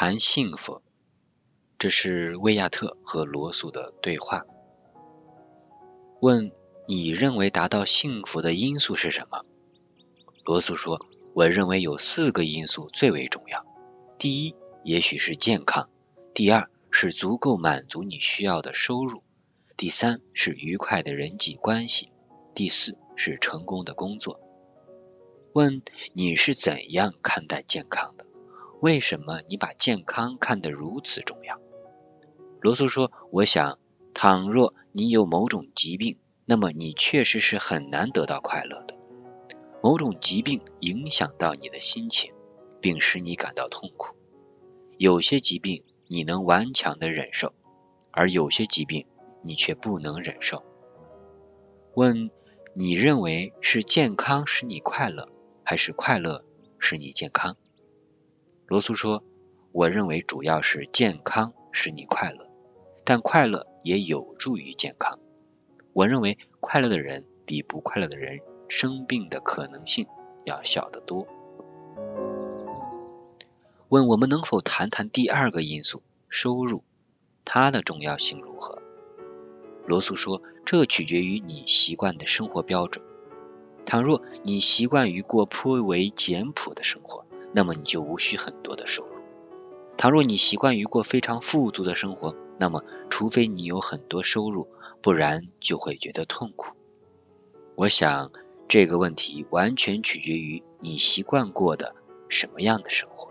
谈幸福，这是威亚特和罗素的对话。问你认为达到幸福的因素是什么？罗素说：“我认为有四个因素最为重要。第一，也许是健康；第二，是足够满足你需要的收入；第三，是愉快的人际关系；第四，是成功的工作。”问你是怎样看待健康的？为什么你把健康看得如此重要？罗素说：“我想，倘若你有某种疾病，那么你确实是很难得到快乐的。某种疾病影响到你的心情，并使你感到痛苦。有些疾病你能顽强的忍受，而有些疾病你却不能忍受。问你认为是健康使你快乐，还是快乐使你健康？”罗素说：“我认为主要是健康使你快乐，但快乐也有助于健康。我认为快乐的人比不快乐的人生病的可能性要小得多。”问我们能否谈谈第二个因素——收入，它的重要性如何？罗素说：“这取决于你习惯的生活标准。倘若你习惯于过颇为简朴的生活，那么你就无需很多的收入。倘若你习惯于过非常富足的生活，那么除非你有很多收入，不然就会觉得痛苦。我想这个问题完全取决于你习惯过的什么样的生活。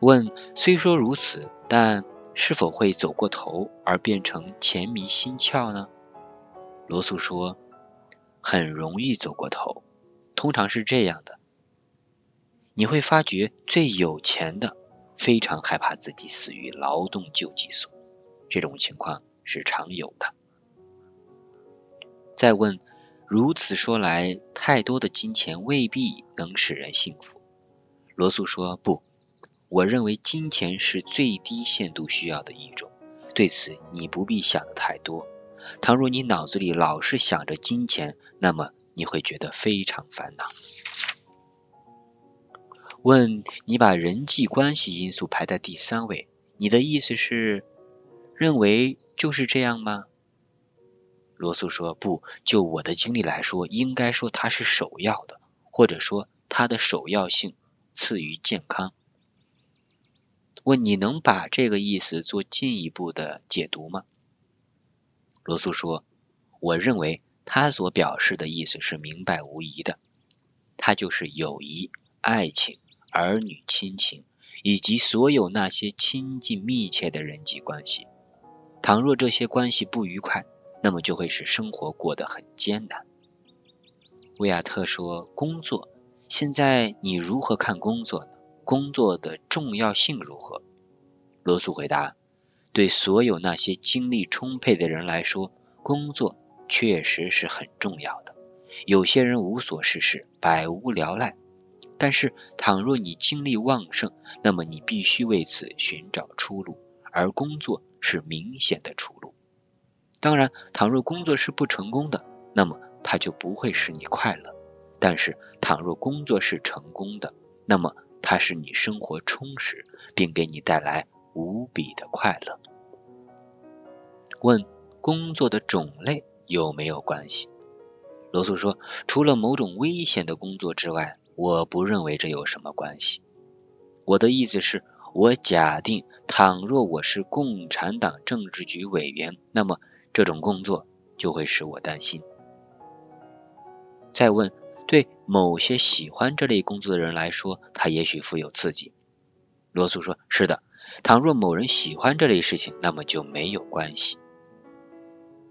问：虽说如此，但是否会走过头而变成钱迷心窍呢？罗素说：很容易走过头，通常是这样的。你会发觉，最有钱的非常害怕自己死于劳动救济所，这种情况是常有的。再问，如此说来，太多的金钱未必能使人幸福。罗素说：“不，我认为金钱是最低限度需要的一种，对此你不必想的太多。倘若你脑子里老是想着金钱，那么你会觉得非常烦恼。”问你把人际关系因素排在第三位，你的意思是认为就是这样吗？罗素说：“不，就我的经历来说，应该说它是首要的，或者说它的首要性次于健康。”问你能把这个意思做进一步的解读吗？罗素说：“我认为他所表示的意思是明白无疑的，它就是友谊、爱情。”儿女亲情以及所有那些亲近密切的人际关系，倘若这些关系不愉快，那么就会使生活过得很艰难。维亚特说：“工作，现在你如何看工作呢？工作的重要性如何？”罗素回答：“对所有那些精力充沛的人来说，工作确实是很重要的。有些人无所事事，百无聊赖。”但是，倘若你精力旺盛，那么你必须为此寻找出路，而工作是明显的出路。当然，倘若工作是不成功的，那么它就不会使你快乐。但是，倘若工作是成功的，那么它使你生活充实，并给你带来无比的快乐。问：工作的种类有没有关系？罗素说：除了某种危险的工作之外。我不认为这有什么关系。我的意思是，我假定，倘若我是共产党政治局委员，那么这种工作就会使我担心。再问，对某些喜欢这类工作的人来说，它也许富有刺激。罗素说：“是的，倘若某人喜欢这类事情，那么就没有关系。”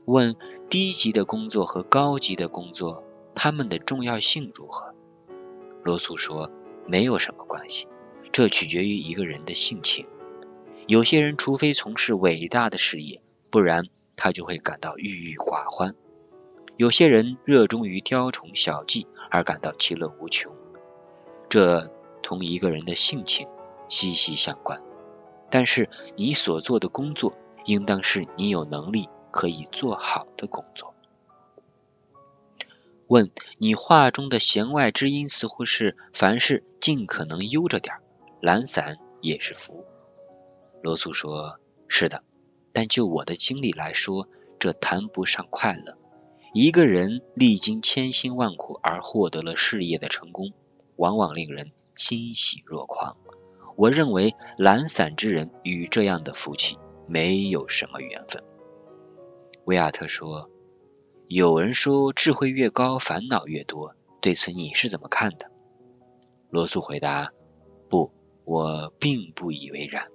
问：低级的工作和高级的工作，它们的重要性如何？罗素说：“没有什么关系，这取决于一个人的性情。有些人除非从事伟大的事业，不然他就会感到郁郁寡欢；有些人热衷于雕虫小技而感到其乐无穷。这同一个人的性情息息相关。但是你所做的工作，应当是你有能力可以做好的工作。”问你话中的弦外之音似乎是凡事尽可能悠着点，懒散也是福。罗素说：“是的，但就我的经历来说，这谈不上快乐。一个人历经千辛万苦而获得了事业的成功，往往令人欣喜若狂。我认为懒散之人与这样的福气没有什么缘分。”维亚特说：“有人说智慧越高，烦恼越多，对此你是怎么看的？”罗素回答：“不，我并不以为然。”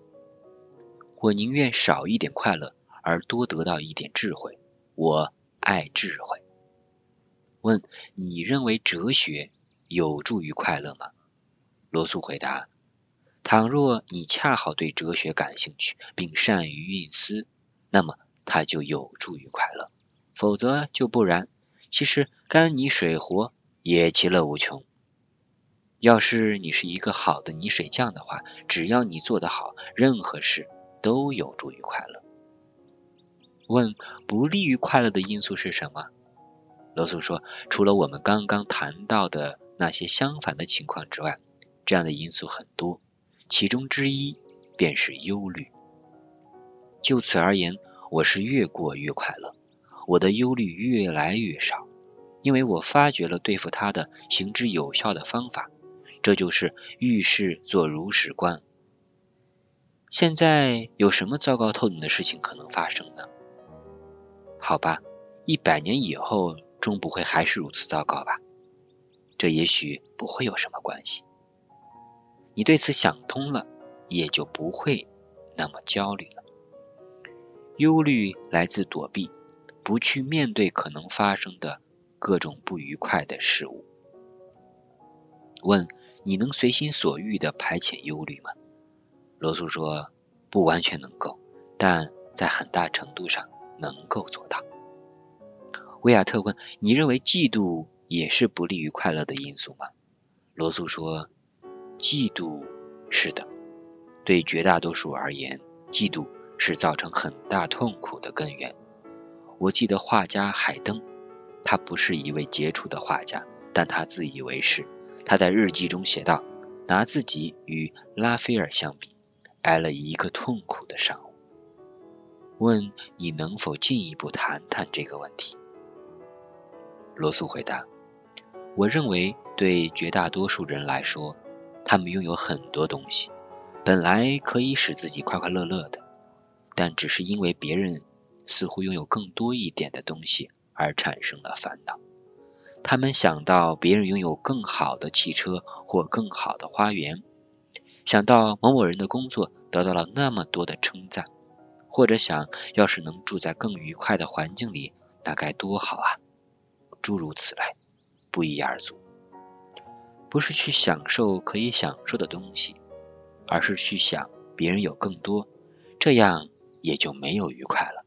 我宁愿少一点快乐，而多得到一点智慧。我爱智慧。问：你认为哲学有助于快乐吗？罗素回答：倘若你恰好对哲学感兴趣，并善于运思，那么它就有助于快乐；否则就不然。其实干泥水活也其乐无穷。要是你是一个好的泥水匠的话，只要你做得好，任何事。都有助于快乐。问不利于快乐的因素是什么？罗素说，除了我们刚刚谈到的那些相反的情况之外，这样的因素很多，其中之一便是忧虑。就此而言，我是越过越快乐，我的忧虑越来越少，因为我发觉了对付它的行之有效的方法，这就是遇事做如实观。现在有什么糟糕透顶的事情可能发生呢？好吧，一百年以后终不会还是如此糟糕吧？这也许不会有什么关系。你对此想通了，也就不会那么焦虑了。忧虑来自躲避，不去面对可能发生的各种不愉快的事物。问：你能随心所欲的排遣忧虑吗？罗素说：“不完全能够，但在很大程度上能够做到。”威亚特问：“你认为嫉妒也是不利于快乐的因素吗？”罗素说：“嫉妒是的，对绝大多数而言，嫉妒是造成很大痛苦的根源。我记得画家海登，他不是一位杰出的画家，但他自以为是。他在日记中写道：拿自己与拉斐尔相比。”挨了一个痛苦的上午。问你能否进一步谈谈这个问题？罗素回答：我认为对绝大多数人来说，他们拥有很多东西，本来可以使自己快快乐乐的，但只是因为别人似乎拥有更多一点的东西而产生了烦恼。他们想到别人拥有更好的汽车或更好的花园。想到某某人的工作得到了那么多的称赞，或者想要是能住在更愉快的环境里，那该多好啊！诸如此类，不一而足。不是去享受可以享受的东西，而是去想别人有更多，这样也就没有愉快了。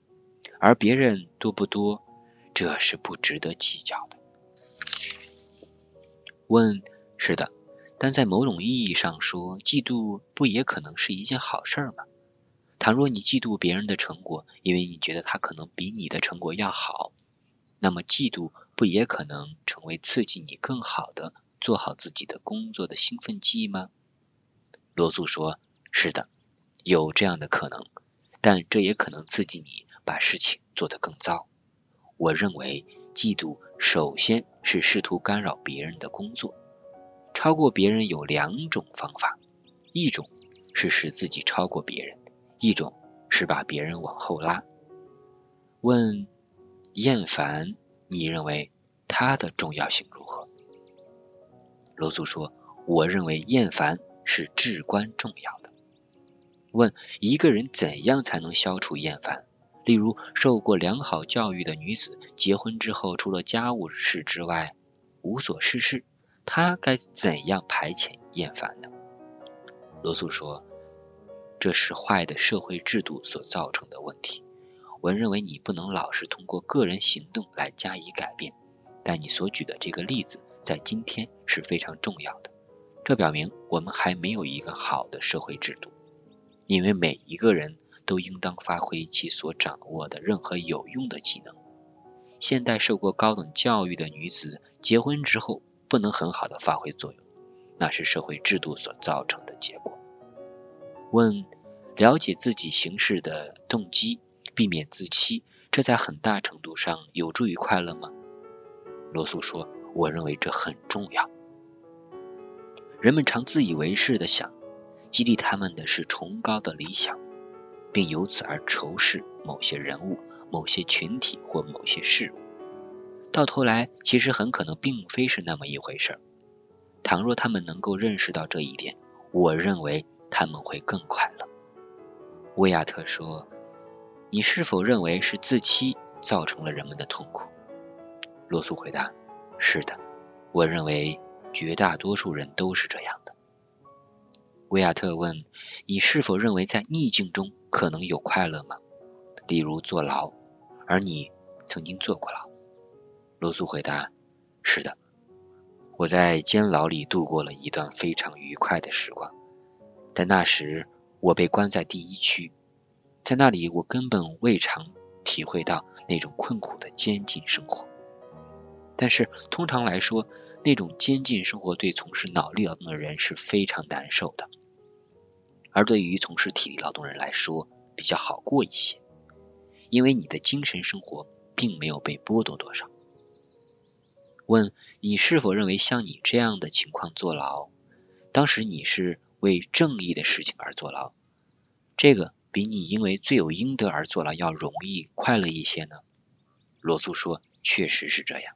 而别人多不多，这是不值得计较的。问：是的。但在某种意义上说，嫉妒不也可能是一件好事吗？倘若你嫉妒别人的成果，因为你觉得他可能比你的成果要好，那么嫉妒不也可能成为刺激你更好的做好自己的工作的兴奋剂吗？罗素说：“是的，有这样的可能，但这也可能刺激你把事情做得更糟。我认为，嫉妒首先是试图干扰别人的工作。”超过别人有两种方法，一种是使自己超过别人，一种是把别人往后拉。问厌烦，你认为它的重要性如何？罗素说：“我认为厌烦是至关重要的。”问一个人怎样才能消除厌烦？例如，受过良好教育的女子，结婚之后除了家务事之外无所事事。她该怎样排遣厌烦呢？罗素说：“这是坏的社会制度所造成的问题。我认为你不能老是通过个人行动来加以改变，但你所举的这个例子在今天是非常重要的。这表明我们还没有一个好的社会制度，因为每一个人都应当发挥其所掌握的任何有用的技能。现代受过高等教育的女子结婚之后。”不能很好的发挥作用，那是社会制度所造成的结果。问：了解自己行事的动机，避免自欺，这在很大程度上有助于快乐吗？罗素说：“我认为这很重要。人们常自以为是的想，激励他们的是崇高的理想，并由此而仇视某些人物、某些群体或某些事物。到头来，其实很可能并非是那么一回事。倘若他们能够认识到这一点，我认为他们会更快乐。”威亚特说：“你是否认为是自欺造成了人们的痛苦？”罗素回答：“是的，我认为绝大多数人都是这样的。”维亚特问：“你是否认为在逆境中可能有快乐吗？例如坐牢，而你曾经坐过牢？”罗素回答：“是的，我在监牢里度过了一段非常愉快的时光，但那时……”我被关在第一区，在那里我根本未尝体会到那种困苦的监禁生活。但是通常来说，那种监禁生活对从事脑力劳动的人是非常难受的，而对于从事体力劳动人来说比较好过一些，因为你的精神生活并没有被剥夺多少。问你是否认为像你这样的情况坐牢，当时你是？为正义的事情而坐牢，这个比你因为罪有应得而坐牢要容易快乐一些呢？罗素说：“确实是这样。”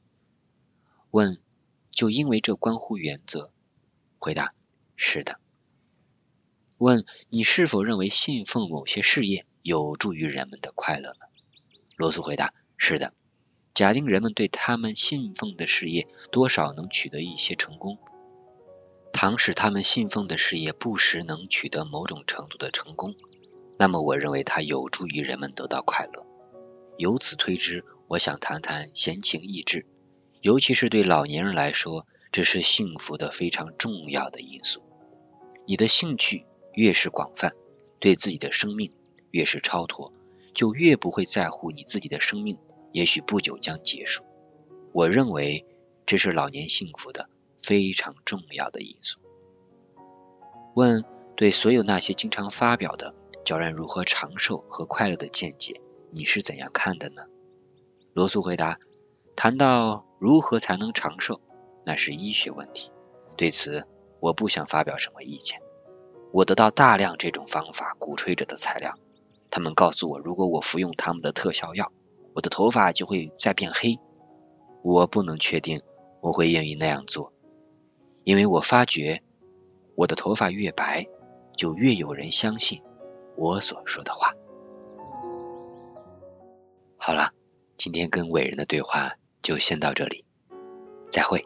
问：“就因为这关乎原则？”回答：“是的。”问：“你是否认为信奉某些事业有助于人们的快乐呢？”罗素回答：“是的。假定人们对他们信奉的事业多少能取得一些成功。”倘使他们信奉的事业不时能取得某种程度的成功，那么我认为它有助于人们得到快乐。由此推之，我想谈谈闲情逸致，尤其是对老年人来说，这是幸福的非常重要的因素。你的兴趣越是广泛，对自己的生命越是超脱，就越不会在乎你自己的生命也许不久将结束。我认为这是老年幸福的。非常重要的因素。问：对所有那些经常发表的教人如何长寿和快乐的见解，你是怎样看的呢？罗素回答：谈到如何才能长寿，那是医学问题，对此我不想发表什么意见。我得到大量这种方法鼓吹着的材料，他们告诉我，如果我服用他们的特效药，我的头发就会再变黑。我不能确定我会愿意那样做。因为我发觉，我的头发越白，就越有人相信我所说的话。好了，今天跟伟人的对话就先到这里，再会。